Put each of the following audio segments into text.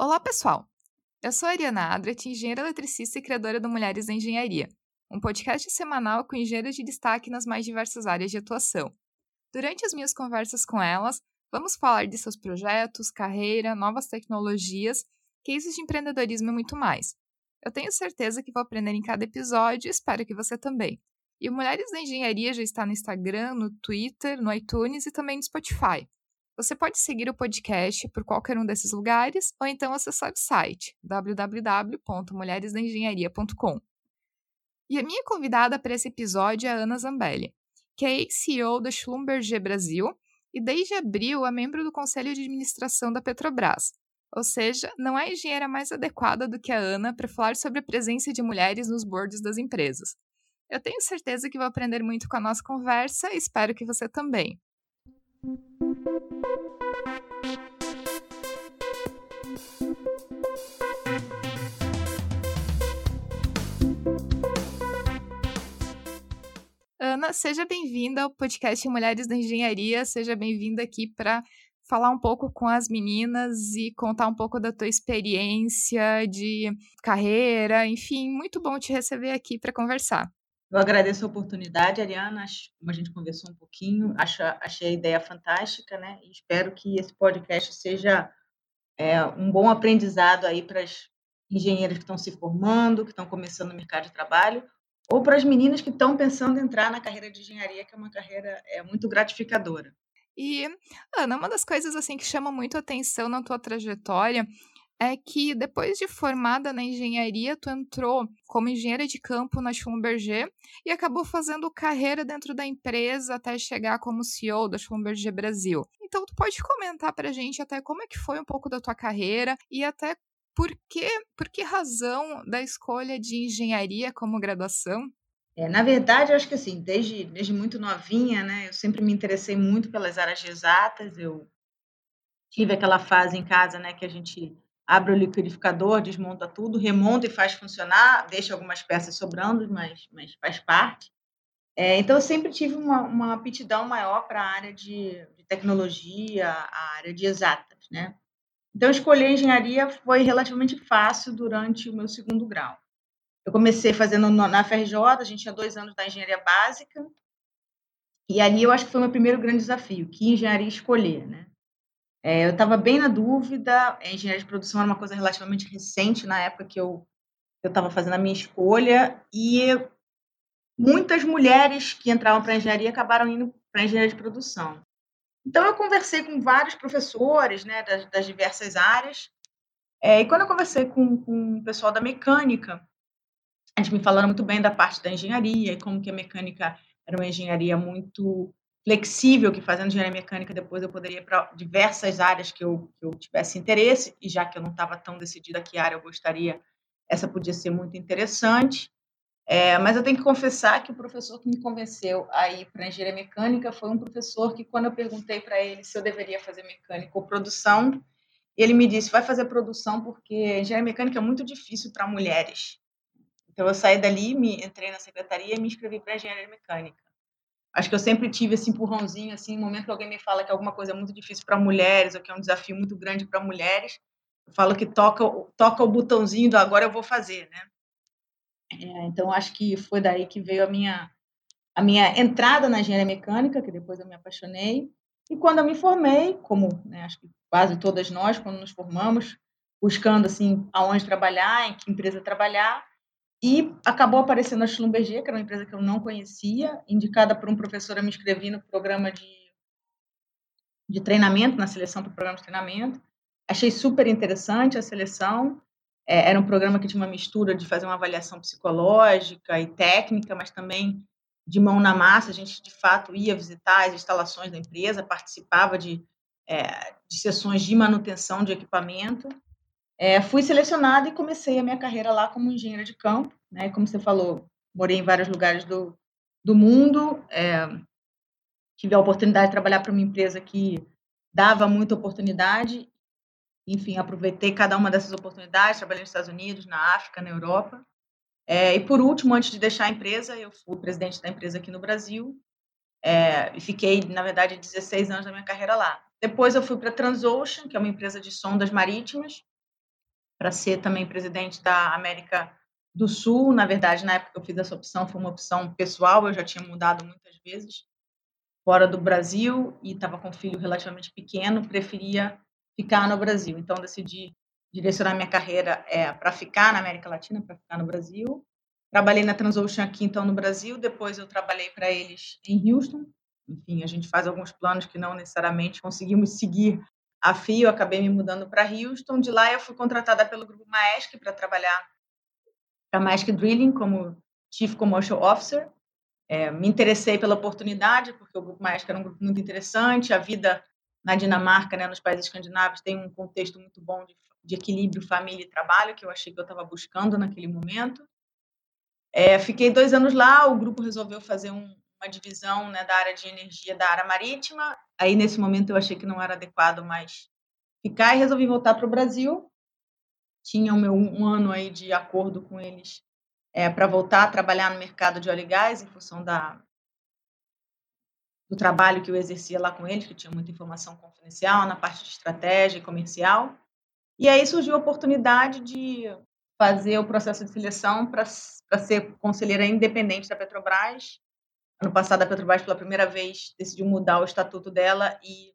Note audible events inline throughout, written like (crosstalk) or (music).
Olá, pessoal! Eu sou a Ariana Adret, engenheira eletricista e criadora do Mulheres na Engenharia, um podcast semanal com engenheiros de destaque nas mais diversas áreas de atuação. Durante as minhas conversas com elas, vamos falar de seus projetos, carreira, novas tecnologias, cases de empreendedorismo e muito mais. Eu tenho certeza que vou aprender em cada episódio e espero que você também. E o Mulheres da Engenharia já está no Instagram, no Twitter, no iTunes e também no Spotify. Você pode seguir o podcast por qualquer um desses lugares ou então acessar o site www.mulheresdaengenharia.com. E a minha convidada para esse episódio é Ana Zambelli, que é ex-CEO da Schlumberger Brasil e desde abril é membro do Conselho de Administração da Petrobras. Ou seja, não há engenheira mais adequada do que a Ana para falar sobre a presença de mulheres nos boards das empresas. Eu tenho certeza que vou aprender muito com a nossa conversa e espero que você também. Ana, seja bem-vinda ao podcast Mulheres da Engenharia. Seja bem-vinda aqui para falar um pouco com as meninas e contar um pouco da tua experiência de carreira. Enfim, muito bom te receber aqui para conversar. Eu agradeço a oportunidade, Ariana. Como a gente conversou um pouquinho, acho, achei a ideia fantástica, né? E espero que esse podcast seja é, um bom aprendizado aí para as engenheiras que estão se formando, que estão começando no mercado de trabalho, ou para as meninas que estão pensando em entrar na carreira de engenharia, que é uma carreira é, muito gratificadora. E, Ana, uma das coisas assim que chama muito atenção na tua trajetória é que depois de formada na engenharia, tu entrou como engenheira de campo na Schlumberger e acabou fazendo carreira dentro da empresa até chegar como CEO da Schlumberger Brasil. Então, tu pode comentar para a gente até como é que foi um pouco da tua carreira e até por que, por que razão da escolha de engenharia como graduação? É, na verdade, eu acho que assim, desde, desde muito novinha, né, eu sempre me interessei muito pelas áreas exatas. Eu tive aquela fase em casa, né, que a gente abre o liquidificador, desmonta tudo, remonta e faz funcionar, deixa algumas peças sobrando, mas, mas faz parte. É, então, eu sempre tive uma, uma aptidão maior para a área de, de, tecnologia, a área de exatas, né? Então, escolher engenharia foi relativamente fácil durante o meu segundo grau. Eu comecei fazendo na FRJ, a gente tinha dois anos da engenharia básica, e ali eu acho que foi o meu primeiro grande desafio, que engenharia escolher, né? É, eu estava bem na dúvida, a engenharia de produção era uma coisa relativamente recente na época que eu estava fazendo a minha escolha, e muitas mulheres que entravam para a engenharia acabaram indo para a engenharia de produção. Então, eu conversei com vários professores né, das, das diversas áreas, é, e quando eu conversei com, com o pessoal da mecânica, gente me falando muito bem da parte da engenharia e como que a mecânica era uma engenharia muito flexível, que fazendo engenharia mecânica depois eu poderia ir para diversas áreas que eu, que eu tivesse interesse, e já que eu não estava tão decidida que área eu gostaria, essa podia ser muito interessante. É, mas eu tenho que confessar que o professor que me convenceu a ir para engenharia mecânica foi um professor que, quando eu perguntei para ele se eu deveria fazer mecânica ou produção, ele me disse: vai fazer produção porque engenharia mecânica é muito difícil para mulheres. Então eu saí dali, me entrei na secretaria e me inscrevi para engenharia mecânica acho que eu sempre tive esse empurrãozinho, assim, no momento que alguém me fala que alguma coisa é muito difícil para mulheres, ou que é um desafio muito grande para mulheres, eu falo que toca, toca o botãozinho do agora eu vou fazer, né? É, então, acho que foi daí que veio a minha, a minha entrada na engenharia mecânica, que depois eu me apaixonei. E quando eu me formei, como né, acho que quase todas nós, quando nos formamos, buscando assim aonde trabalhar, em que empresa trabalhar, e acabou aparecendo a Schlumberger, que era uma empresa que eu não conhecia, indicada por um professor, eu me inscrevi no programa de, de treinamento, na seleção para o programa de treinamento. Achei super interessante a seleção. É, era um programa que tinha uma mistura de fazer uma avaliação psicológica e técnica, mas também de mão na massa. A gente, de fato, ia visitar as instalações da empresa, participava de, é, de sessões de manutenção de equipamento. É, fui selecionada e comecei a minha carreira lá como engenheira de campo, né? Como você falou, morei em vários lugares do, do mundo, é, tive a oportunidade de trabalhar para uma empresa que dava muita oportunidade, enfim, aproveitei cada uma dessas oportunidades, trabalhei nos Estados Unidos, na África, na Europa. É, e por último, antes de deixar a empresa, eu fui presidente da empresa aqui no Brasil é, e fiquei, na verdade, 16 anos da minha carreira lá. Depois eu fui para a Transocean, que é uma empresa de sondas marítimas, para ser também presidente da América do Sul. Na verdade, na época que eu fiz essa opção, foi uma opção pessoal, eu já tinha mudado muitas vezes fora do Brasil e estava com um filho relativamente pequeno, preferia ficar no Brasil. Então, decidi direcionar minha carreira é, para ficar na América Latina, para ficar no Brasil. Trabalhei na Transocean aqui, então, no Brasil. Depois, eu trabalhei para eles em Houston. Enfim, a gente faz alguns planos que não necessariamente conseguimos seguir a fio. Acabei me mudando para Houston. De lá, eu fui contratada pelo Grupo Maersk para trabalhar para Maersk Drilling como Chief Commercial Officer. É, me interessei pela oportunidade, porque o Grupo Maersk era um grupo muito interessante. A vida na Dinamarca, né, nos países escandinavos, tem um contexto muito bom de, de equilíbrio família e trabalho, que eu achei que eu estava buscando naquele momento. É, fiquei dois anos lá, o grupo resolveu fazer um, uma divisão né, da área de energia da área marítima. Aí, nesse momento, eu achei que não era adequado mais ficar e resolvi voltar para o Brasil. Tinha o meu um ano aí de acordo com eles é, para voltar a trabalhar no mercado de óleo e gás, em função da, do trabalho que eu exercia lá com eles, que tinha muita informação confidencial na parte de estratégia e comercial. E aí surgiu a oportunidade de fazer o processo de seleção para ser conselheira independente da Petrobras. Ano passado, a Petrobras, pela primeira vez, decidiu mudar o estatuto dela e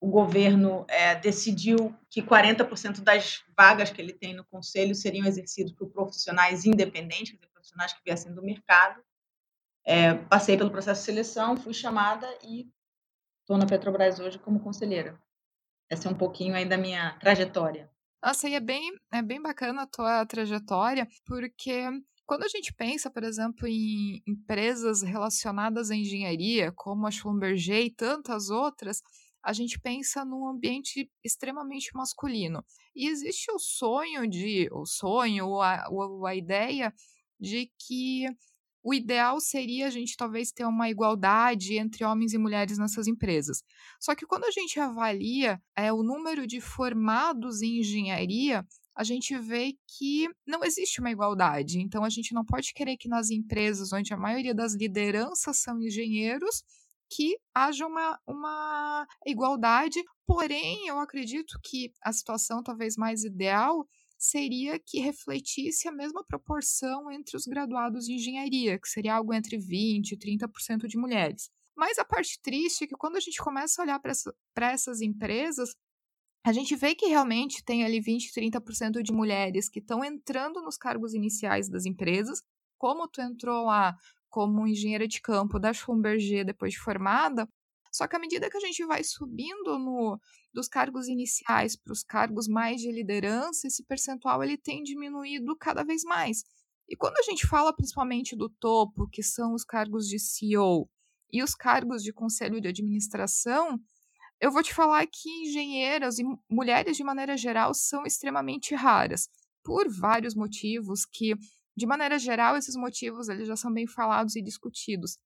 o governo é, decidiu que 40% das vagas que ele tem no conselho seriam exercidas por profissionais independentes, profissionais que viessem do mercado. É, passei pelo processo de seleção, fui chamada e estou na Petrobras hoje como conselheira. Essa é um pouquinho aí da minha trajetória. Nossa, e é bem, é bem bacana a tua trajetória, porque quando a gente pensa, por exemplo, em empresas relacionadas à engenharia, como a Schlumberger e tantas outras, a gente pensa num ambiente extremamente masculino. E existe o sonho de, o sonho, ou a, ou a ideia de que o ideal seria a gente talvez ter uma igualdade entre homens e mulheres nessas empresas. Só que quando a gente avalia é, o número de formados em engenharia, a gente vê que não existe uma igualdade. Então, a gente não pode querer que nas empresas onde a maioria das lideranças são engenheiros, que haja uma, uma igualdade. Porém, eu acredito que a situação talvez mais ideal seria que refletisse a mesma proporção entre os graduados em engenharia, que seria algo entre 20% e 30% de mulheres. Mas a parte triste é que quando a gente começa a olhar para essa, essas empresas, a gente vê que realmente tem ali 20, 30% de mulheres que estão entrando nos cargos iniciais das empresas, como tu entrou lá como engenheira de campo da Schlumberger depois de formada, só que à medida que a gente vai subindo no, dos cargos iniciais para os cargos mais de liderança, esse percentual ele tem diminuído cada vez mais. E quando a gente fala principalmente do topo, que são os cargos de CEO e os cargos de conselho de administração, eu vou te falar que engenheiras e mulheres de maneira geral são extremamente raras, por vários motivos que, de maneira geral, esses motivos eles já são bem falados e discutidos.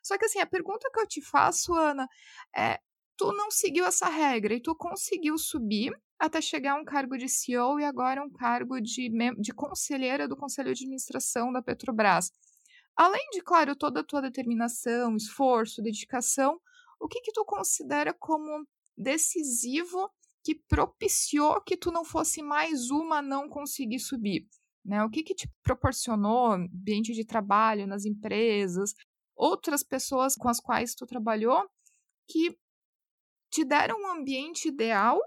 Só que assim, a pergunta que eu te faço, Ana, é: tu não seguiu essa regra e tu conseguiu subir até chegar a um cargo de CEO e agora um cargo de, de conselheira do Conselho de Administração da Petrobras. Além de, claro, toda a tua determinação, esforço, dedicação, o que que tu considera como decisivo que propiciou que tu não fosse mais uma não conseguir subir? Né? O que, que te proporcionou ambiente de trabalho nas empresas, outras pessoas com as quais tu trabalhou que te deram um ambiente ideal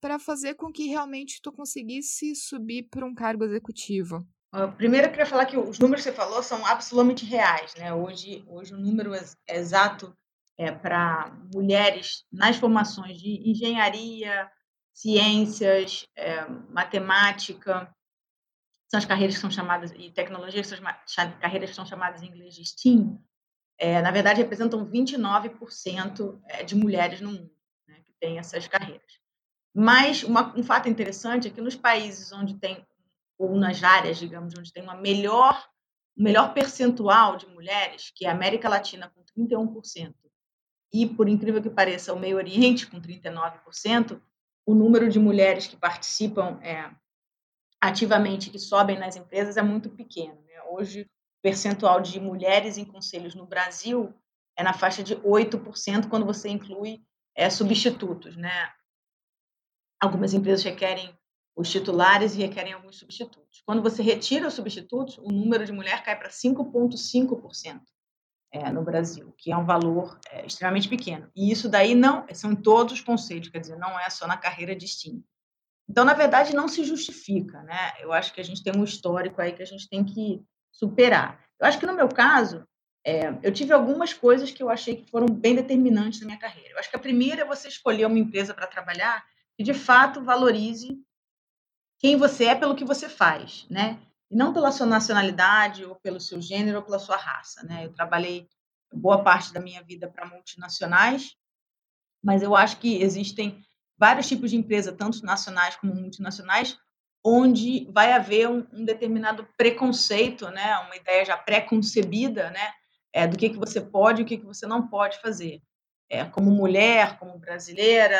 para fazer com que realmente tu conseguisse subir para um cargo executivo? primeiro, eu queria falar que os números que você falou são absolutamente reais. Né? Hoje, hoje o número exato é, para mulheres nas formações de engenharia, ciências, é, matemática, são as carreiras que são chamadas, e tecnologia, são as carreiras que são chamadas em inglês de STEAM, é, na verdade, representam 29% é, de mulheres no mundo né, que têm essas carreiras. Mas uma, um fato interessante é que nos países onde tem, ou nas áreas, digamos, onde tem uma melhor, melhor percentual de mulheres, que é a América Latina com 31%, e, por incrível que pareça, o Meio Oriente com 39%, o número de mulheres que participam é, ativamente, que sobem nas empresas, é muito pequeno. Né? Hoje, percentual de mulheres em conselhos no Brasil é na faixa de 8% quando você inclui é, substitutos, né? Algumas empresas requerem os titulares e requerem alguns substitutos. Quando você retira os substitutos, o número de mulher cai para 5,5% é, no Brasil, que é um valor é, extremamente pequeno. E isso daí não são todos os conselhos, quer dizer, não é só na carreira de STEAM. Então, na verdade, não se justifica, né? Eu acho que a gente tem um histórico aí que a gente tem que superar. Eu acho que no meu caso, é, eu tive algumas coisas que eu achei que foram bem determinantes na minha carreira. Eu acho que a primeira é você escolher uma empresa para trabalhar que de fato valorize quem você é pelo que você faz, né? E não pela sua nacionalidade ou pelo seu gênero ou pela sua raça, né? Eu trabalhei boa parte da minha vida para multinacionais, mas eu acho que existem vários tipos de empresa, tanto nacionais como multinacionais, onde vai haver um, um determinado preconceito, né? Uma ideia já pré-concebida, né? É, do que que você pode e o que que você não pode fazer. É, como mulher, como brasileira,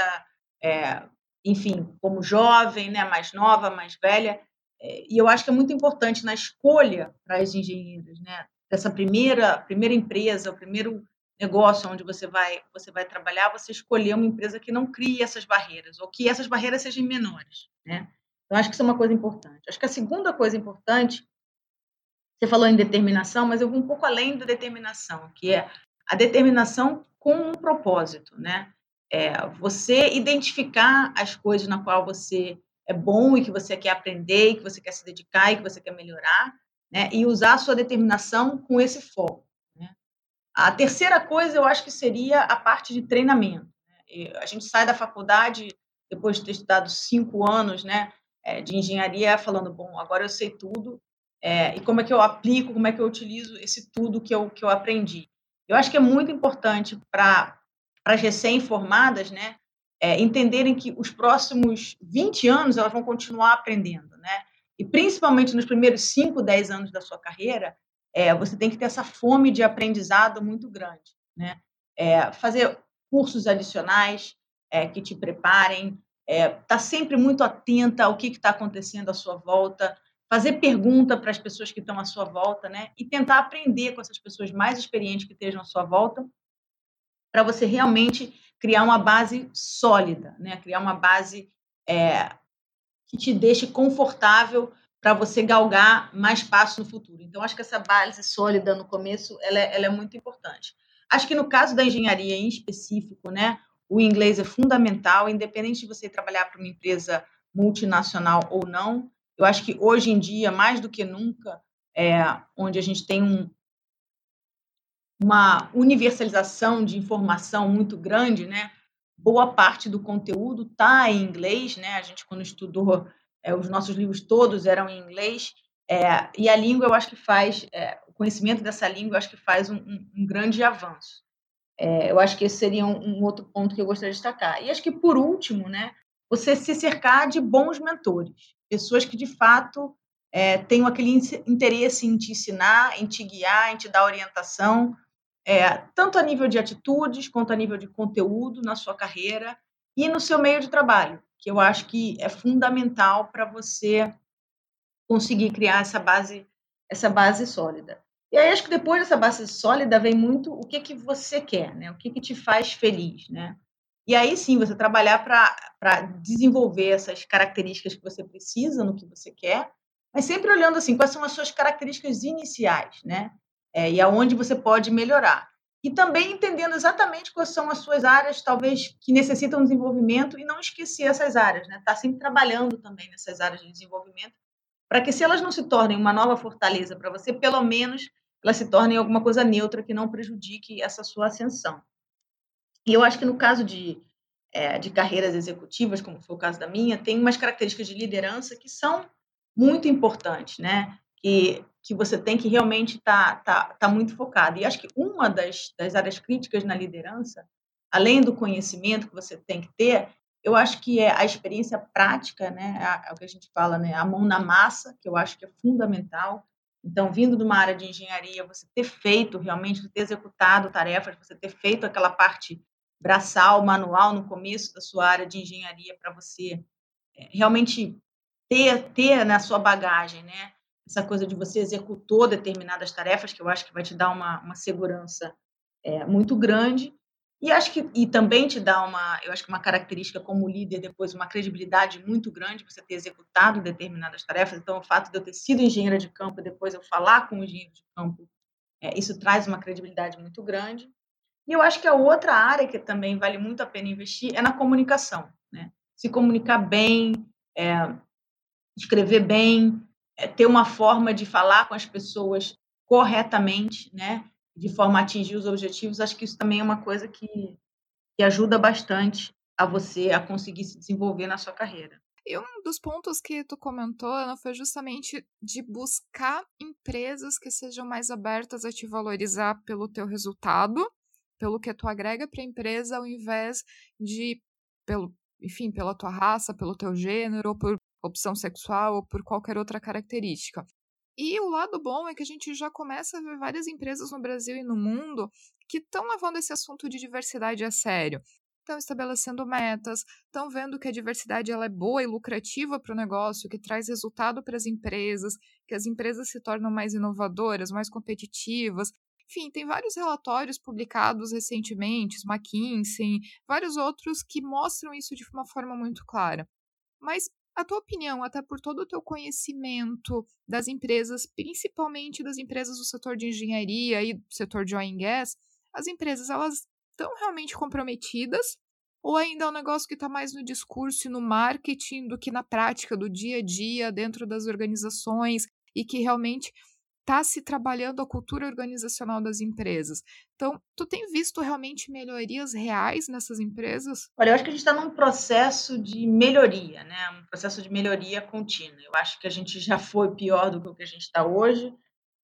é, enfim, como jovem, né, mais nova, mais velha. É, e eu acho que é muito importante na escolha para as engenheiras, né, dessa primeira primeira empresa, o primeiro negócio onde você vai você vai trabalhar, você escolher uma empresa que não crie essas barreiras ou que essas barreiras sejam menores, né? Eu acho que isso é uma coisa importante. Acho que a segunda coisa importante, você falou em determinação, mas eu vou um pouco além da determinação, que é a determinação com um propósito, né? É, você identificar as coisas na qual você é bom e que você quer aprender, e que você quer se dedicar e que você quer melhorar, né? E usar a sua determinação com esse foco. Né? A terceira coisa, eu acho que seria a parte de treinamento. Né? A gente sai da faculdade depois de ter estudado cinco anos, né, é, de engenharia, falando, bom, agora eu sei tudo, é, e como é que eu aplico, como é que eu utilizo esse tudo que eu, que eu aprendi. Eu acho que é muito importante para as recém-formadas, né, é, entenderem que os próximos 20 anos elas vão continuar aprendendo, né? E principalmente nos primeiros 5, 10 anos da sua carreira, é, você tem que ter essa fome de aprendizado muito grande, né? É, fazer cursos adicionais é, que te preparem, estar é, tá sempre muito atenta ao que está acontecendo à sua volta, fazer pergunta para as pessoas que estão à sua volta, né? E tentar aprender com essas pessoas mais experientes que estejam à sua volta para você realmente criar uma base sólida, né? criar uma base é, que te deixe confortável para você galgar mais passos no futuro. Então, acho que essa base sólida no começo ela é, ela é muito importante. Acho que no caso da engenharia em específico, né, o inglês é fundamental, independente de você trabalhar para uma empresa multinacional ou não. Eu acho que hoje em dia, mais do que nunca, é, onde a gente tem um, uma universalização de informação muito grande, né? Boa parte do conteúdo está em inglês, né? A gente quando estudou é, os nossos livros todos eram em inglês é, e a língua eu acho que faz é, o conhecimento dessa língua eu acho que faz um, um, um grande avanço. eu acho que esse seria um, um, outro ponto que eu gostaria de destacar. E acho que por último, né? Você se cercar de bons mentores, pessoas que de fato é, tenham aquele interesse em te ensinar, em te guiar, em te dar orientação, é, tanto a nível de atitudes quanto a nível de conteúdo na sua carreira e no seu meio de trabalho, que eu acho que é fundamental para você conseguir criar essa base, essa base sólida. E aí acho que depois dessa base sólida vem muito o que que você quer, né? O que que te faz feliz, né? E aí sim você trabalhar para desenvolver essas características que você precisa no que você quer, mas sempre olhando assim quais são as suas características iniciais, né? É, e aonde você pode melhorar. E também entendendo exatamente quais são as suas áreas, talvez, que necessitam desenvolvimento e não esquecer essas áreas, né? Estar tá sempre trabalhando também nessas áreas de desenvolvimento, para que se elas não se tornem uma nova fortaleza para você, pelo menos elas se tornem alguma coisa neutra que não prejudique essa sua ascensão. E eu acho que no caso de, é, de carreiras executivas, como foi o caso da minha, tem umas características de liderança que são muito importantes, né? Que que você tem que realmente estar tá, tá, tá muito focado. E acho que uma das, das áreas críticas na liderança, além do conhecimento que você tem que ter, eu acho que é a experiência prática, né? É o que a gente fala, né? A mão na massa, que eu acho que é fundamental. Então, vindo de uma área de engenharia, você ter feito realmente, ter executado tarefas, você ter feito aquela parte braçal, manual no começo da sua área de engenharia para você é, realmente ter, ter na sua bagagem, né? Essa coisa de você executou determinadas tarefas, que eu acho que vai te dar uma, uma segurança é, muito grande. E acho que e também te dá uma, eu acho que uma característica como líder depois uma credibilidade muito grande você ter executado determinadas tarefas. Então o fato de eu ter sido engenheira de campo e depois eu falar com o engenheiro de campo, é, isso traz uma credibilidade muito grande. E eu acho que a outra área que também vale muito a pena investir é na comunicação, né? Se comunicar bem, é, escrever bem, ter uma forma de falar com as pessoas corretamente, né? de forma a atingir os objetivos, acho que isso também é uma coisa que, que ajuda bastante a você a conseguir se desenvolver na sua carreira. E um dos pontos que tu comentou, Ana, foi justamente de buscar empresas que sejam mais abertas a te valorizar pelo teu resultado, pelo que tu agrega para a empresa, ao invés de, pelo, enfim, pela tua raça, pelo teu gênero, ou por opção sexual, ou por qualquer outra característica. E o lado bom é que a gente já começa a ver várias empresas no Brasil e no mundo que estão levando esse assunto de diversidade a sério. Estão estabelecendo metas, estão vendo que a diversidade ela é boa e lucrativa para o negócio, que traz resultado para as empresas, que as empresas se tornam mais inovadoras, mais competitivas. Enfim, tem vários relatórios publicados recentemente, McKinsey, vários outros que mostram isso de uma forma muito clara. Mas a tua opinião, até por todo o teu conhecimento das empresas, principalmente das empresas do setor de engenharia e do setor de oil and gas, as empresas elas estão realmente comprometidas ou ainda é um negócio que está mais no discurso e no marketing do que na prática do dia a dia dentro das organizações e que realmente está se trabalhando a cultura organizacional das empresas. Então, tu tem visto realmente melhorias reais nessas empresas? Olha, eu acho que a gente está num processo de melhoria, né? Um processo de melhoria contínua. Eu acho que a gente já foi pior do que o que a gente está hoje,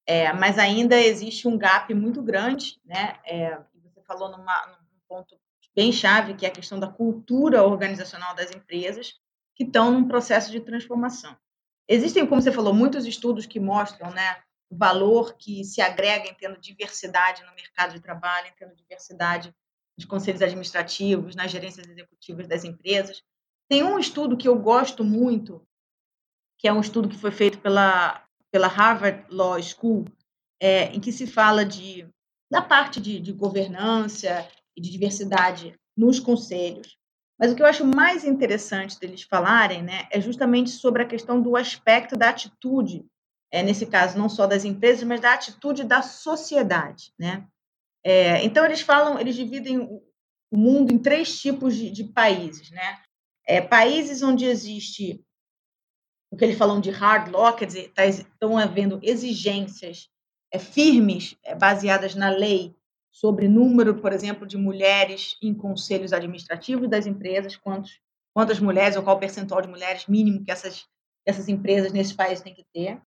é, mas ainda existe um gap muito grande, né? É, você falou numa, num ponto bem chave, que é a questão da cultura organizacional das empresas, que estão num processo de transformação. Existem, como você falou, muitos estudos que mostram, né, o valor que se agrega em tendo diversidade no mercado de trabalho, em tendo diversidade nos conselhos administrativos, nas gerências executivas das empresas. Tem um estudo que eu gosto muito, que é um estudo que foi feito pela, pela Harvard Law School, é, em que se fala de, da parte de, de governança e de diversidade nos conselhos. Mas o que eu acho mais interessante deles falarem né, é justamente sobre a questão do aspecto da atitude é, nesse caso, não só das empresas, mas da atitude da sociedade. Né? É, então, eles falam, eles dividem o mundo em três tipos de, de países. Né? É, países onde existe o que eles falam de hard law, quer dizer, tá, estão havendo exigências é, firmes, é, baseadas na lei, sobre número, por exemplo, de mulheres em conselhos administrativos das empresas, quantos, quantas mulheres ou qual percentual de mulheres mínimo que essas, essas empresas nesses países têm que ter.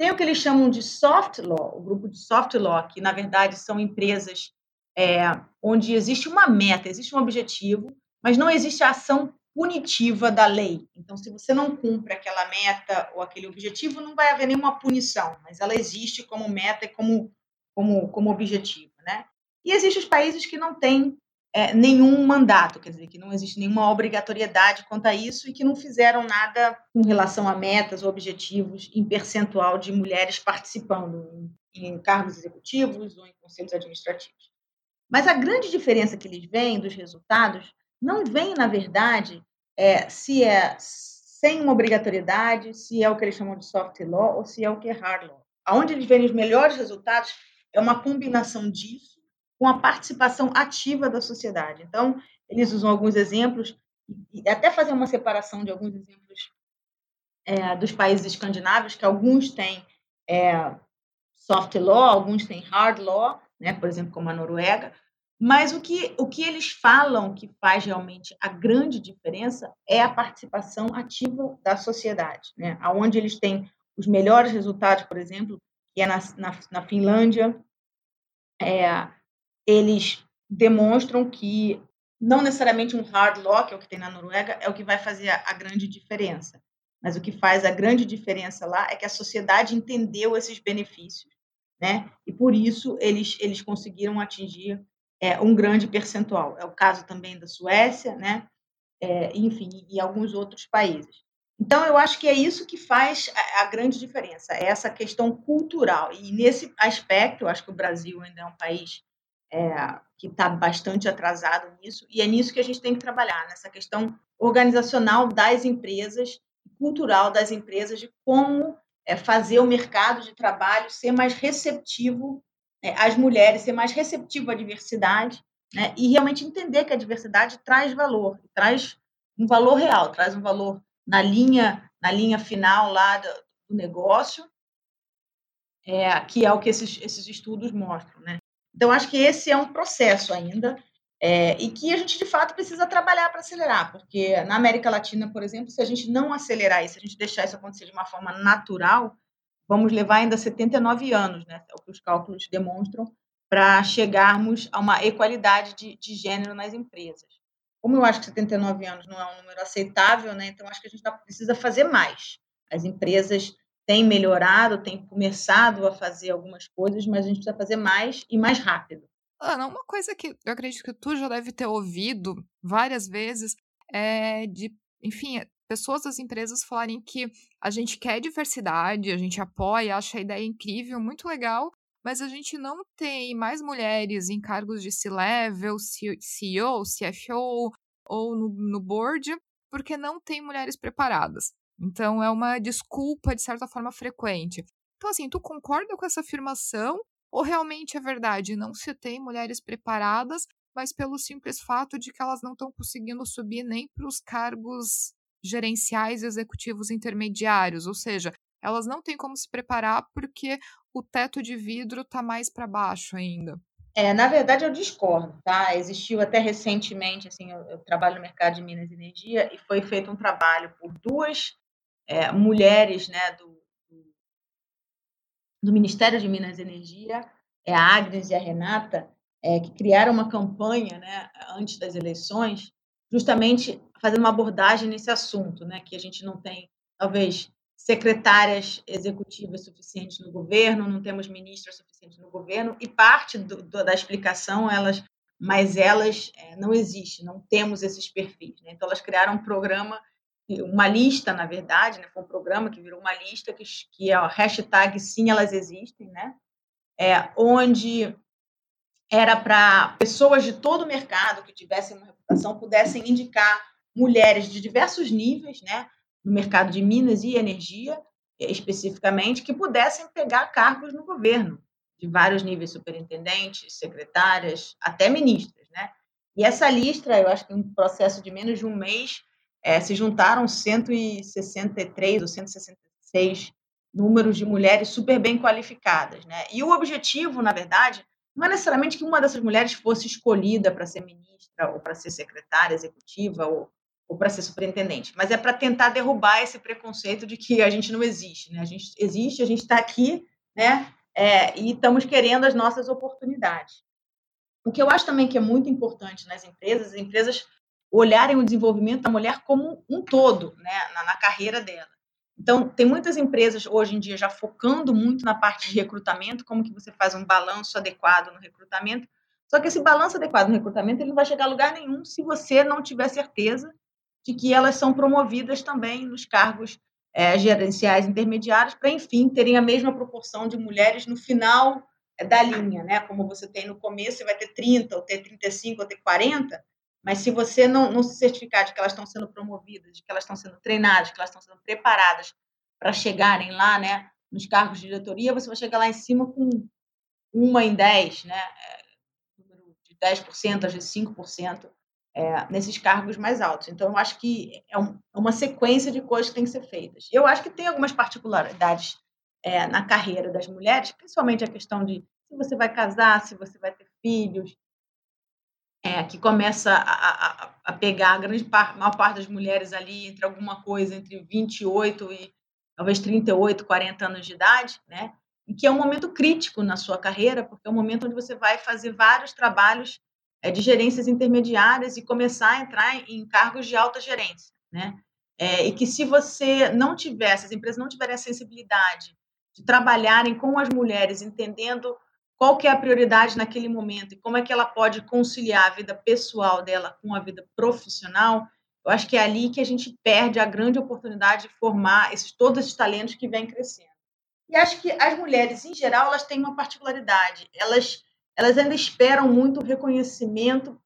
Tem o que eles chamam de soft law, o grupo de soft law, que na verdade são empresas é, onde existe uma meta, existe um objetivo, mas não existe a ação punitiva da lei. Então, se você não cumpre aquela meta ou aquele objetivo, não vai haver nenhuma punição, mas ela existe como meta e como, como, como objetivo. Né? E existem os países que não têm é, nenhum mandato, quer dizer, que não existe nenhuma obrigatoriedade quanto a isso e que não fizeram nada com relação a metas ou objetivos em percentual de mulheres participando em, em cargos executivos ou em conselhos administrativos. Mas a grande diferença que eles veem dos resultados não vem, na verdade, é, se é sem uma obrigatoriedade, se é o que eles chamam de soft law ou se é o que é hard law. Aonde eles veem os melhores resultados é uma combinação disso com a participação ativa da sociedade. Então, eles usam alguns exemplos, e até fazer uma separação de alguns exemplos é, dos países escandinavos, que alguns têm é, soft law, alguns têm hard law, né, por exemplo, como a Noruega, mas o que, o que eles falam que faz realmente a grande diferença é a participação ativa da sociedade, né? onde eles têm os melhores resultados, por exemplo, que é na, na, na Finlândia, é, eles demonstram que não necessariamente um hard lock, é o que tem na Noruega, é o que vai fazer a, a grande diferença. Mas o que faz a grande diferença lá é que a sociedade entendeu esses benefícios, né? E por isso eles, eles conseguiram atingir é, um grande percentual. É o caso também da Suécia, né? É, enfim, e alguns outros países. Então, eu acho que é isso que faz a, a grande diferença, é essa questão cultural. E nesse aspecto, eu acho que o Brasil ainda é um país é, que está bastante atrasado nisso, e é nisso que a gente tem que trabalhar, nessa questão organizacional das empresas, cultural das empresas, de como é, fazer o mercado de trabalho ser mais receptivo é, às mulheres, ser mais receptivo à diversidade, né, e realmente entender que a diversidade traz valor, traz um valor real, traz um valor na linha, na linha final lá do, do negócio, é, que é o que esses, esses estudos mostram, né? Então, acho que esse é um processo ainda é, e que a gente, de fato, precisa trabalhar para acelerar, porque na América Latina, por exemplo, se a gente não acelerar isso, se a gente deixar isso acontecer de uma forma natural, vamos levar ainda 79 anos, né? É o que os cálculos demonstram, para chegarmos a uma equalidade de, de, gênero nas empresas. Como eu acho que 79 anos não é um número aceitável, né? então acho que a gente precisa fazer mais. As empresas tem melhorado, tem começado a fazer algumas coisas, mas a gente precisa fazer mais e mais rápido. Ana, uma coisa que eu acredito que tu já deve ter ouvido várias vezes é de, enfim, pessoas das empresas falarem que a gente quer diversidade, a gente apoia, acha a ideia incrível, muito legal, mas a gente não tem mais mulheres em cargos de C-level, CEO, CFO ou no, no board, porque não tem mulheres preparadas. Então, é uma desculpa, de certa forma, frequente. Então, assim, tu concorda com essa afirmação? Ou realmente é verdade? Não se tem mulheres preparadas, mas pelo simples fato de que elas não estão conseguindo subir nem para os cargos gerenciais executivos intermediários, ou seja, elas não têm como se preparar porque o teto de vidro está mais para baixo ainda. É, na verdade, eu discordo, tá? Existiu até recentemente, assim, eu, eu, trabalho no mercado de Minas e Energia e foi feito um trabalho por duas é, mulheres né, do, do, Ministério de Minas e Energia, é a Agnes e a Renata, é, que criaram uma campanha né, antes das eleições, justamente fazendo uma abordagem nesse assunto, né, que a gente não tem, talvez, secretárias executivas suficientes no governo, não temos ministras suficientes no governo, e parte do, do, da explicação, elas, mas elas é, não existem, não temos esses perfis. Né? Então, elas criaram um programa uma lista, na verdade, né? foi um programa que virou uma lista que, que é a hashtag Sim, Elas Existem, né? É, onde era para pessoas de todo o mercado que tivessem uma reputação pudessem indicar mulheres de diversos níveis, né? No mercado de minas e energia, especificamente, que pudessem pegar cargos no governo, de vários níveis, superintendentes, secretárias, até ministras, né? E essa lista, eu acho que em um processo de menos de um mês, é, se juntaram 163 ou 166 números de mulheres super bem qualificadas. Né? E o objetivo, na verdade, não é necessariamente que uma dessas mulheres fosse escolhida para ser ministra ou para ser secretária executiva ou, ou para ser superintendente, mas é para tentar derrubar esse preconceito de que a gente não existe. Né? A gente existe, a gente está aqui né? É, e estamos querendo as nossas oportunidades. O que eu acho também que é muito importante nas empresas, as empresas olharem o desenvolvimento da mulher como um todo, né, na, na, carreira dela. Então, tem muitas empresas hoje em dia já focando muito na parte de recrutamento, como que você faz um balanço adequado no recrutamento. Só que esse balanço adequado no recrutamento ele não vai chegar a lugar nenhum se você não tiver certeza de que elas são promovidas também nos cargos é, gerenciais intermediários, para, enfim, terem a mesma proporção de mulheres no final é, da linha, né? Como você tem no começo, você vai ter 30, ou ter 35, ou ter 40, mas se você não, não se certificar de que elas estão sendo promovidas, de que elas estão sendo treinadas, de que elas estão sendo preparadas para chegarem lá, né, nos cargos de diretoria, você vai chegar lá em cima com uma em dez, né, é, de 10%, às vezes 5%, é, nesses cargos mais altos. Então, eu acho que é, um, é uma sequência de coisas que tem que ser feitas. Eu acho que tem algumas particularidades é, na carreira das mulheres, principalmente a questão de se você vai casar, se você vai ter filhos, é, que começa a, a, a, pegar a grande maior parte das mulheres ali entre alguma coisa entre 28 e talvez 38, 40 anos de idade, né? E que é um momento crítico na sua carreira, porque é um momento onde você vai fazer vários trabalhos é, de gerências intermediárias e começar a entrar em, cargos de alta gerência, né? É, e que se você não tiver, se as empresas não tiverem a sensibilidade de trabalharem com as mulheres, entendendo qual que é a prioridade naquele momento e como é que ela pode conciliar a vida pessoal dela com a vida profissional, eu acho que é ali que a gente perde a grande oportunidade de formar esses, todos esses talentos que vêm crescendo. E acho que as mulheres, em geral, elas têm uma particularidade. Elas elas ainda esperam muito reconhecimento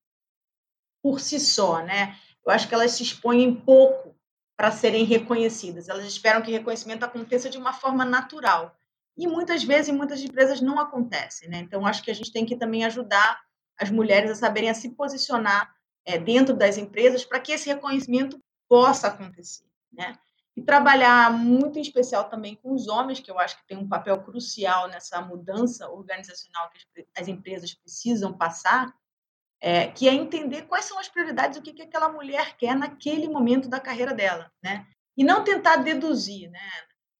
por si só, né? Eu acho que elas se expõem pouco para serem reconhecidas. Elas esperam que reconhecimento aconteça de uma forma natural. E muitas vezes, em muitas empresas, não acontece, né? Então, acho que a gente tem que também ajudar as mulheres a saberem a se posicionar é, dentro das empresas para que esse reconhecimento possa acontecer, né? E trabalhar muito em especial também com os homens, que eu acho que tem um papel crucial nessa mudança organizacional que as empresas precisam passar, é, que é entender quais são as prioridades, o que, que aquela mulher quer naquele momento da carreira dela, né? E não tentar deduzir, né?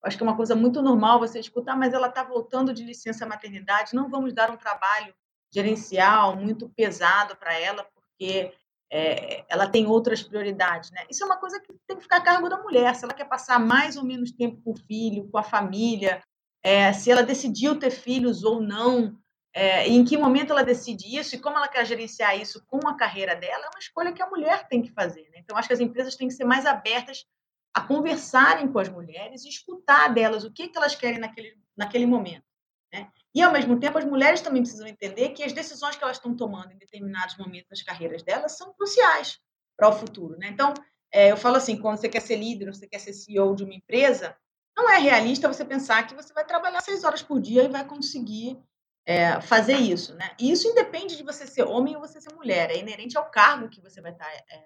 Acho que é uma coisa muito normal você escutar, mas ela está voltando de licença maternidade, não vamos dar um trabalho gerencial muito pesado para ela, porque é, ela tem outras prioridades, né? Isso é uma coisa que tem que ficar a cargo da mulher. Se ela quer passar mais ou menos tempo com o filho, com a família, é, se ela decidiu ter filhos ou não, é, em que momento ela decide isso e como ela quer gerenciar isso com a carreira dela, é uma escolha que a mulher tem que fazer. Né? Então, acho que as empresas têm que ser mais abertas a conversarem com as mulheres e escutar delas o que, que elas querem naquele, naquele momento. Né? E, ao mesmo tempo, as mulheres também precisam entender que as decisões que elas estão tomando em determinados momentos das carreiras delas são cruciais para o futuro. Né? Então, é, eu falo assim, quando você quer ser líder, você quer ser CEO de uma empresa, não é realista você pensar que você vai trabalhar seis horas por dia e vai conseguir é, fazer isso. Né? E isso independe de você ser homem ou você ser mulher, é inerente ao cargo que você vai estar é,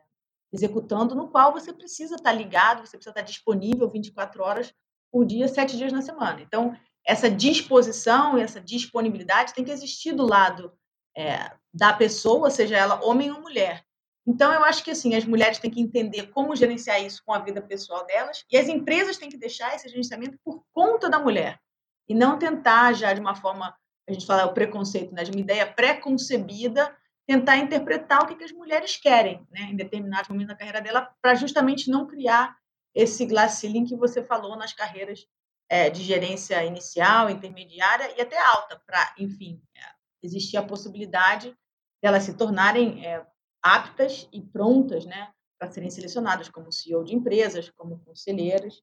executando, no qual você precisa estar ligado, você precisa estar disponível 24 horas por dia, sete dias na semana. Então, essa disposição, essa disponibilidade tem que existir do lado é, da pessoa, seja ela homem ou mulher. Então, eu acho que assim, as mulheres têm que entender como gerenciar isso com a vida pessoal delas, e as empresas têm que deixar esse gerenciamento por conta da mulher, e não tentar já de uma forma, a gente fala o preconceito, né, de uma ideia pré-concebida, tentar interpretar o que, que as mulheres querem né, em determinados momentos da carreira dela, para justamente não criar esse glass ceiling que você falou nas carreiras é, de gerência inicial, intermediária e até alta, para, enfim, é, existir a possibilidade delas se tornarem é, aptas e prontas né, para serem selecionadas como CEO de empresas, como conselheiras.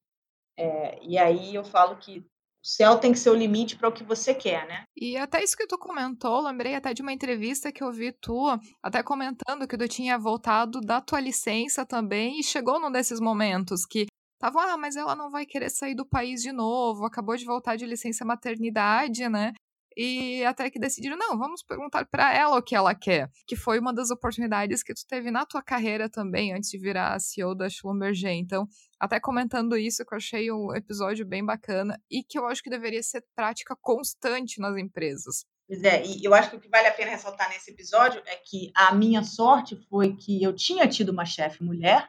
É, e aí eu falo que o céu tem que ser o limite para o que você quer, né? E até isso que tu comentou, lembrei até de uma entrevista que eu vi tua, até comentando que tu tinha voltado da tua licença também e chegou num desses momentos que Estavam, ah, mas ela não vai querer sair do país de novo, acabou de voltar de licença maternidade, né? E até que decidiram, não, vamos perguntar para ela o que ela quer. Que foi uma das oportunidades que tu teve na tua carreira também, antes de virar CEO da Schlumberger. Então, até comentando isso, que eu achei um episódio bem bacana e que eu acho que deveria ser prática constante nas empresas. Pois é, e eu acho que o que vale a pena ressaltar nesse episódio é que a minha sorte foi que eu tinha tido uma chefe mulher,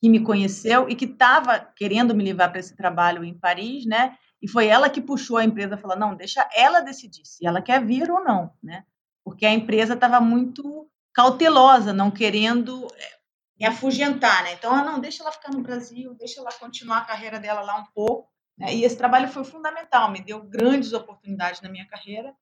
que me conheceu e que estava querendo me levar para esse trabalho em Paris, né? E foi ela que puxou a empresa a falar: não, deixa ela decidir se ela quer vir ou não, né? Porque a empresa estava muito cautelosa, não querendo eh, me afugentar, né? Então, ah, não, deixa ela ficar no Brasil, deixa ela continuar a carreira dela lá um pouco. Né? E esse trabalho foi fundamental, me deu grandes oportunidades na minha carreira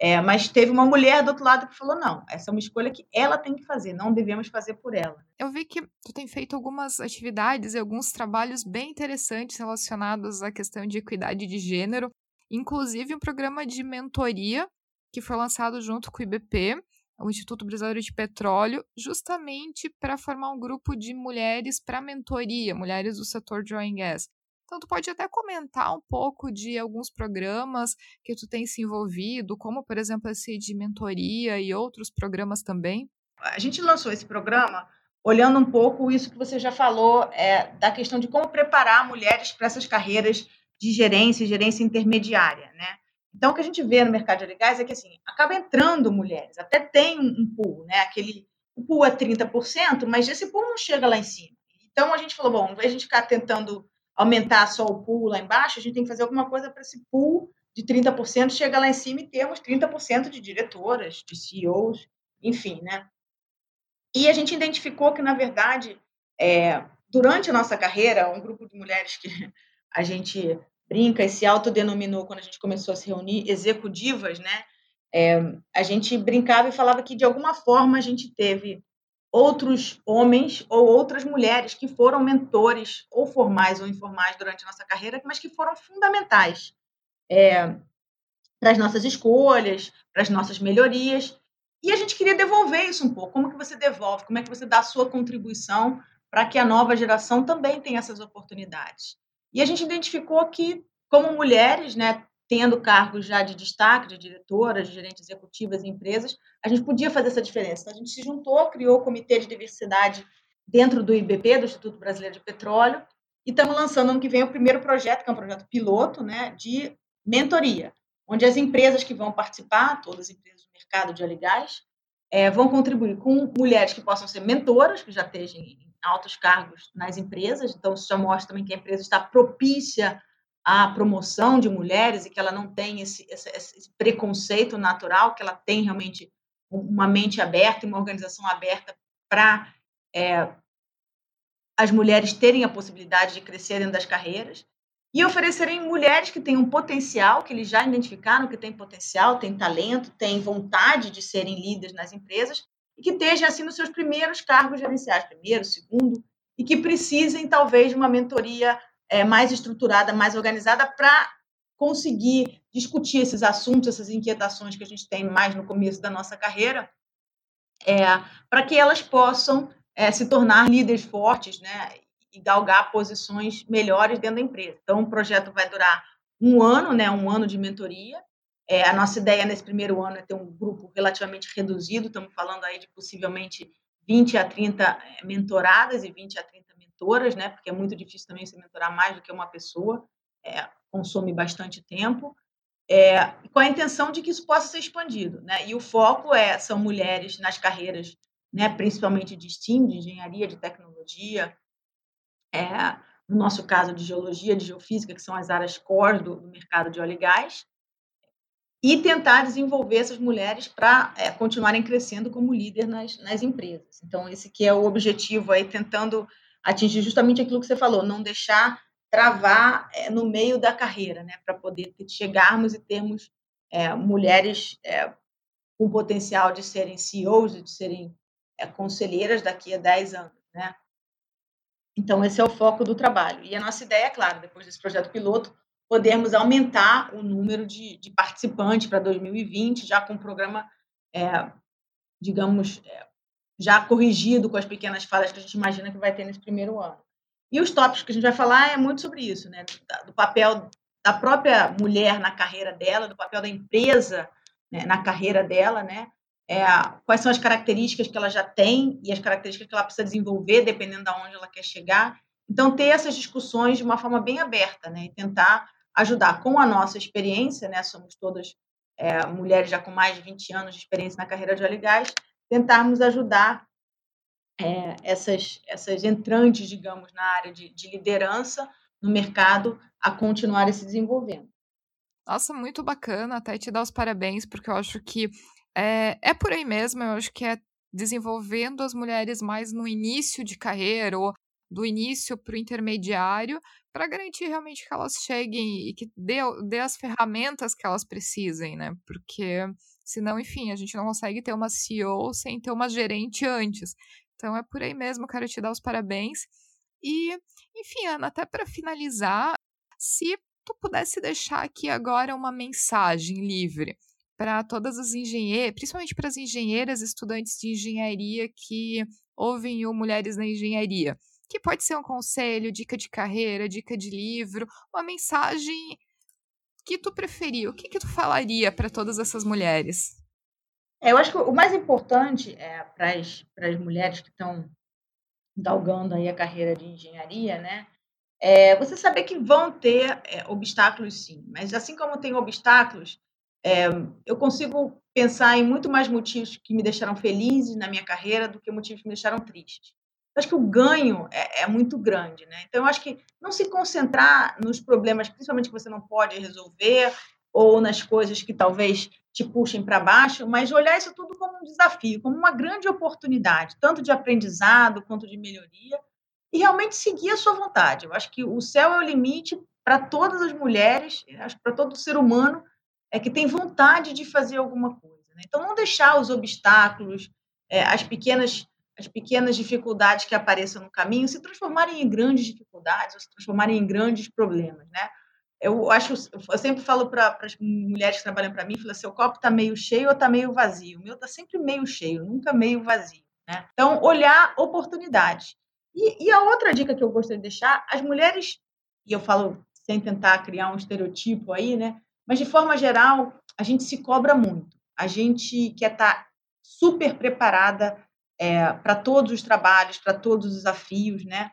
é, mas teve uma mulher do outro lado que falou: não, essa é uma escolha que ela tem que fazer, não devemos fazer por ela. Eu vi que tu tem feito algumas atividades e alguns trabalhos bem interessantes relacionados à questão de equidade de gênero, inclusive um programa de mentoria que foi lançado junto com o IBP, o Instituto Brasileiro de Petróleo, justamente para formar um grupo de mulheres para mentoria, mulheres do setor de oil and gas. Então, tu pode até comentar um pouco de alguns programas que tu tem se envolvido, como, por exemplo, esse de mentoria e outros programas também. A gente lançou esse programa olhando um pouco isso que você já falou, é, da questão de como preparar mulheres para essas carreiras de gerência e gerência intermediária, né? Então, o que a gente vê no mercado de gás é que, assim, acaba entrando mulheres, até tem um, pool, né? Aquele, o pool é 30%, mas esse pool não chega lá em cima. Então, a gente falou, bom, a gente ficar tentando aumentar só o pool lá embaixo, a gente tem que fazer alguma coisa para esse pool de 30% chegar lá em cima e termos 30% de diretoras, de CEOs, enfim, né? E a gente identificou que, na verdade, é, durante a nossa carreira, um grupo de mulheres que a gente brinca e se autodenominou quando a gente começou a se reunir, executivas, né? É, a gente brincava e falava que, de alguma forma, a gente teve outros homens ou outras mulheres que foram mentores, ou formais ou informais, durante a nossa carreira, mas que foram fundamentais. É, para as nossas escolhas, para as nossas melhorias. E a gente queria devolver isso um pouco. Como que você devolve? Como é que você dá a sua contribuição para que a nova geração também tenha essas oportunidades? E a gente identificou que, como mulheres, né, tendo cargos já de destaque, de diretoras, de gerentes executivas em empresas, a gente podia fazer essa diferença. A gente se juntou, criou o Comitê de Diversidade dentro do IBP, do Instituto Brasileiro de Petróleo, e estamos lançando ano que vem o primeiro projeto, que é um projeto piloto, né, de mentoria, onde as empresas que vão participar, todas as empresas do mercado de óleo é, vão contribuir com mulheres que possam ser mentoras, que já estejam em altos cargos nas empresas, então isso já mostra também que a empresa está propícia à promoção de mulheres e que ela não tem esse, esse, esse preconceito natural, que ela tem realmente uma mente aberta e uma organização aberta para é, as mulheres terem a possibilidade de crescer dentro das carreiras e oferecerem mulheres que têm um potencial, que eles já identificaram que têm potencial, têm talento, têm vontade de serem líderes nas empresas e que estejam assim nos seus primeiros cargos gerenciais, primeiro, segundo, e que precisem talvez de uma mentoria é, mais estruturada, mais organizada para conseguir discutir esses assuntos, essas inquietações que a gente tem mais no começo da nossa carreira, é, para que elas possam é, se tornar líderes fortes, né, e galgar posições melhores dentro da empresa. Então, o projeto vai durar um ano, né, um ano de mentoria. É, a nossa ideia nesse primeiro ano é ter um grupo relativamente reduzido, estamos falando aí de possivelmente 20 a 30 é, mentoradas e 20 a 30 mentoras, né, porque é muito difícil também se mentorar mais do que uma pessoa, é, consome bastante tempo. É, com a intenção de que isso possa ser expandido, né? E o foco é são mulheres nas carreiras né, principalmente de STEAM, de engenharia, de tecnologia, é, no nosso caso de geologia, de geofísica, que são as áreas core do, do mercado de óleo e gás, e tentar desenvolver essas mulheres para é, continuarem crescendo como líder nas, nas empresas. Então, esse que é o objetivo aí, tentando atingir justamente aquilo que você falou, não deixar travar é, no meio da carreira, né, para poder chegarmos e termos é, mulheres é, com potencial de serem CEOs, de serem conselheiras daqui a 10 anos, né? Então, esse é o foco do trabalho. E a nossa ideia, é claro, depois desse projeto piloto, podermos aumentar o número de, de participantes para 2020, já com o programa, digamos, já corrigido com as pequenas falhas que a gente imagina que vai ter nesse primeiro ano. E os tópicos que a gente vai falar é muito sobre isso, né? Do, papel da própria mulher na carreira dela, do papel da empresa né, na carreira dela, né? é, quais são as características que ela já tem e as características que ela precisa desenvolver, dependendo de onde ela quer chegar. Então, ter essas discussões de uma forma bem aberta, né? E tentar ajudar com a nossa experiência, né? Somos todas é, mulheres já com mais de 20 anos de experiência na carreira de óleo e gás, tentarmos ajudar é, essas, essas entrantes, digamos, na área de, de liderança no mercado a continuarem se desenvolvendo. Nossa, muito bacana, até te dar os parabéns, porque eu acho que é, é por aí mesmo, eu acho que é desenvolvendo as mulheres mais no início de carreira ou do início para o intermediário, para garantir realmente que elas cheguem e que dê, dê as ferramentas que elas precisem, né? Porque senão, enfim, a gente não consegue ter uma CEO sem ter uma gerente antes. Então é por aí mesmo, quero te dar os parabéns. E, enfim, Ana, até para finalizar, se tu pudesse deixar aqui agora uma mensagem livre para todas as engenheiras, principalmente para as engenheiras estudantes de engenharia que ouvem o Mulheres na Engenharia, que pode ser um conselho, dica de carreira, dica de livro, uma mensagem que tu preferia, o que, que tu falaria para todas essas mulheres? É, eu acho que o mais importante é, para as mulheres que estão galgando aí a carreira de engenharia, né? É você saber que vão ter é, obstáculos sim, mas assim como tem obstáculos, é, eu consigo pensar em muito mais motivos que me deixaram felizes na minha carreira do que motivos que me deixaram tristes. Eu acho que o ganho é, é, muito grande, né? Então, eu acho que não se concentrar nos problemas, principalmente que você não pode resolver, ou nas coisas que talvez te puxem para baixo, mas olhar isso tudo como um desafio, como uma grande oportunidade, tanto de aprendizado quanto de melhoria, e realmente seguir a sua vontade. Eu acho que o céu é o limite para todas as mulheres, acho para todo ser humano, é que tem vontade de fazer alguma coisa. Né? Então, não deixar os obstáculos, é, as pequenas as pequenas dificuldades que apareçam no caminho se transformarem em grandes dificuldades, ou se transformarem em grandes problemas, né? eu acho, eu sempre falo para as mulheres que trabalham para mim, falo assim, o copo está meio cheio ou está meio vazio? O meu está sempre meio cheio, nunca meio vazio. Né? Então, olhar oportunidades. E, e, a outra dica que eu gostaria de deixar, as mulheres, e eu falo sem tentar criar um estereotipo aí, né? Mas de forma geral, a gente se cobra muito. A gente quer estar tá super preparada é, para todos os trabalhos, para todos os desafios, né?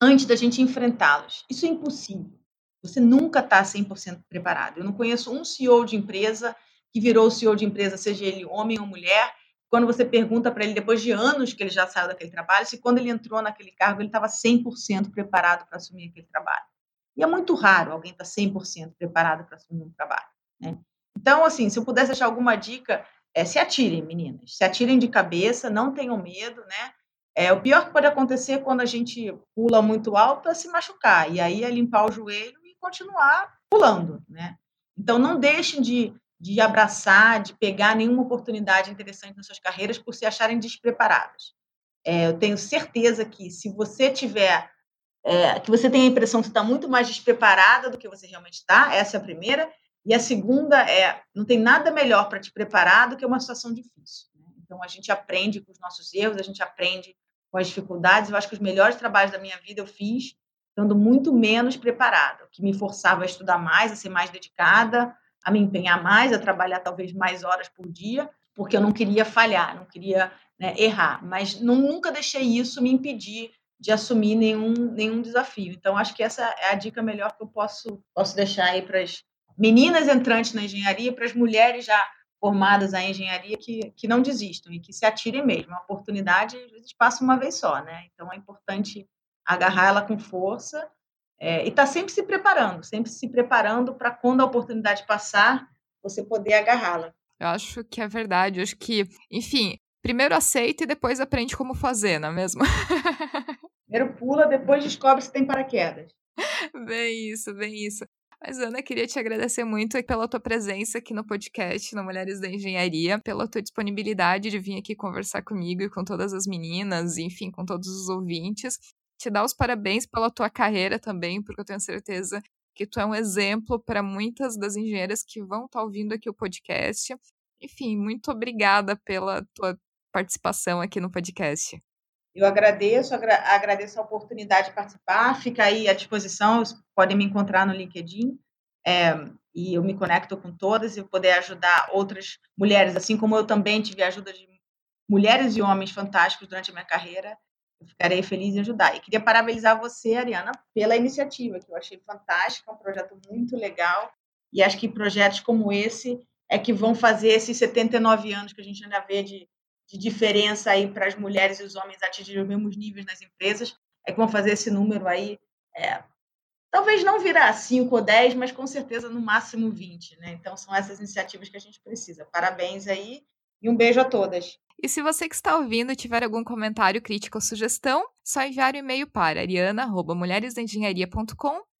Antes da gente enfrentá-los. Isso é impossível. Você nunca está 100% preparado. Eu não conheço um CEO de empresa que virou CEO de empresa, seja ele homem ou mulher, quando você pergunta para ele, depois de anos que ele já saiu daquele trabalho, se quando ele entrou naquele cargo ele estava 100% preparado para assumir aquele trabalho. E é muito raro alguém estar tá 100% preparado para assumir um trabalho. Né? Então, assim, se eu pudesse deixar alguma dica, é, se atirem, meninas. Se atirem de cabeça, não tenham medo, né? É, o pior que pode acontecer quando a gente pula muito alto é se machucar. E aí é limpar o joelho e continuar pulando, né? Então, não deixem de de abraçar, de pegar nenhuma oportunidade interessante nas suas carreiras por se acharem despreparadas. É, eu tenho certeza que se você tiver, é, que você tem a impressão que está muito mais despreparada do que você realmente está, essa é a primeira. E a segunda é, não tem nada melhor para te preparar do que uma situação difícil. Né? Então, a gente aprende com os nossos erros, a gente aprende com as dificuldades. Eu acho que os melhores trabalhos da minha vida eu fiz estando muito menos preparada, o que me forçava a estudar mais, a ser mais dedicada, a me empenhar mais, a trabalhar talvez mais horas por dia, porque eu não queria falhar, não queria né, errar. Mas nunca deixei isso me impedir de assumir nenhum, nenhum desafio. Então, acho que essa é a dica melhor que eu posso, posso deixar aí para as meninas entrantes na engenharia, para as mulheres já formadas na engenharia que, que não desistam e que se atirem mesmo. A oportunidade, às vezes, passa uma vez só, né? Então, é importante agarrar ela com força é, e está sempre se preparando, sempre se preparando para quando a oportunidade passar, você poder agarrá-la. Eu acho que é verdade. Eu acho que, enfim, primeiro aceita e depois aprende como fazer, não é mesmo? (laughs) Primeiro pula, depois descobre se tem paraquedas. Bem isso, bem isso. Mas, Ana, queria te agradecer muito pela tua presença aqui no podcast, no Mulheres da Engenharia, pela tua disponibilidade de vir aqui conversar comigo e com todas as meninas, enfim, com todos os ouvintes te dar os parabéns pela tua carreira também, porque eu tenho certeza que tu é um exemplo para muitas das engenheiras que vão estar tá ouvindo aqui o podcast. Enfim, muito obrigada pela tua participação aqui no podcast. Eu agradeço, agra agradeço a oportunidade de participar. Fica aí à disposição, podem me encontrar no LinkedIn. É, e eu me conecto com todas e poder ajudar outras mulheres, assim como eu também tive a ajuda de mulheres e homens fantásticos durante a minha carreira. Eu ficarei feliz em ajudar. E queria parabenizar você, Ariana, pela iniciativa, que eu achei fantástica, um projeto muito legal. E acho que projetos como esse é que vão fazer esses 79 anos que a gente ainda vê de, de diferença aí para as mulheres e os homens atingirem os mesmos níveis nas empresas, é que vão fazer esse número aí, é, talvez não virar 5 ou 10, mas com certeza no máximo 20. Né? Então, são essas iniciativas que a gente precisa. Parabéns aí e um beijo a todas. E se você que está ouvindo tiver algum comentário, crítica ou sugestão, só enviar o um e-mail para ariana.mulheresengenharia.com